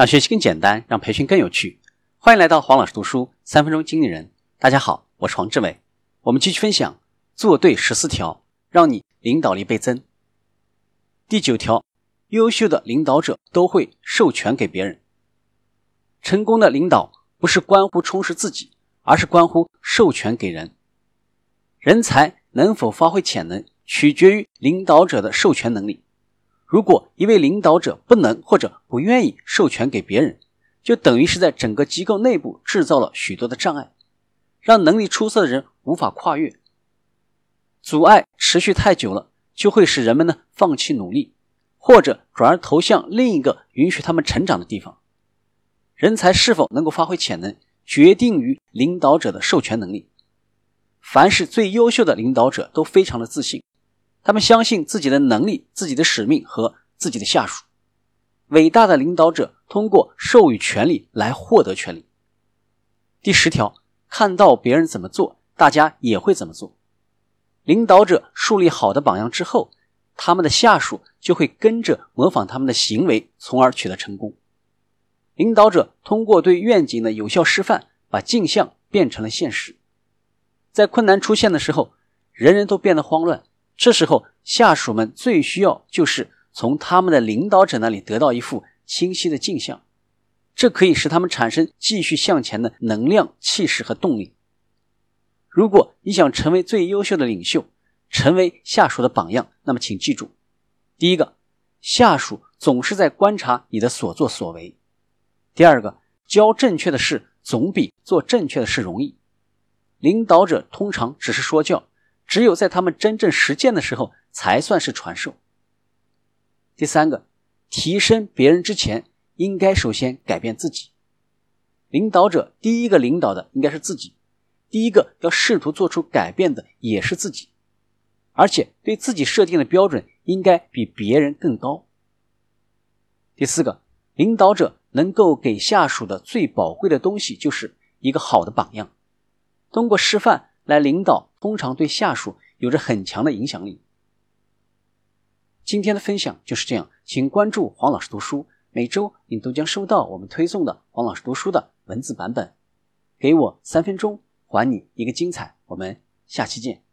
让学习更简单，让培训更有趣。欢迎来到黄老师读书三分钟经理人。大家好，我是黄志伟。我们继续分享做对十四条，让你领导力倍增。第九条，优秀的领导者都会授权给别人。成功的领导不是关乎充实自己，而是关乎授权给人。人才能否发挥潜能，取决于领导者的授权能力。如果一位领导者不能或者不愿意授权给别人，就等于是在整个机构内部制造了许多的障碍，让能力出色的人无法跨越。阻碍持续太久了，就会使人们呢放弃努力，或者转而投向另一个允许他们成长的地方。人才是否能够发挥潜能，决定于领导者的授权能力。凡是最优秀的领导者都非常的自信。他们相信自己的能力、自己的使命和自己的下属。伟大的领导者通过授予权力来获得权力。第十条，看到别人怎么做，大家也会怎么做。领导者树立好的榜样之后，他们的下属就会跟着模仿他们的行为，从而取得成功。领导者通过对愿景的有效示范，把镜像变成了现实。在困难出现的时候，人人都变得慌乱。这时候，下属们最需要就是从他们的领导者那里得到一副清晰的镜像，这可以使他们产生继续向前的能量、气势和动力。如果你想成为最优秀的领袖，成为下属的榜样，那么请记住：第一个，下属总是在观察你的所作所为；第二个，教正确的事总比做正确的事容易。领导者通常只是说教。只有在他们真正实践的时候，才算是传授。第三个，提升别人之前，应该首先改变自己。领导者第一个领导的应该是自己，第一个要试图做出改变的也是自己，而且对自己设定的标准应该比别人更高。第四个，领导者能够给下属的最宝贵的东西就是一个好的榜样，通过示范。来领导通常对下属有着很强的影响力。今天的分享就是这样，请关注黄老师读书，每周你都将收到我们推送的黄老师读书的文字版本。给我三分钟，还你一个精彩。我们下期见。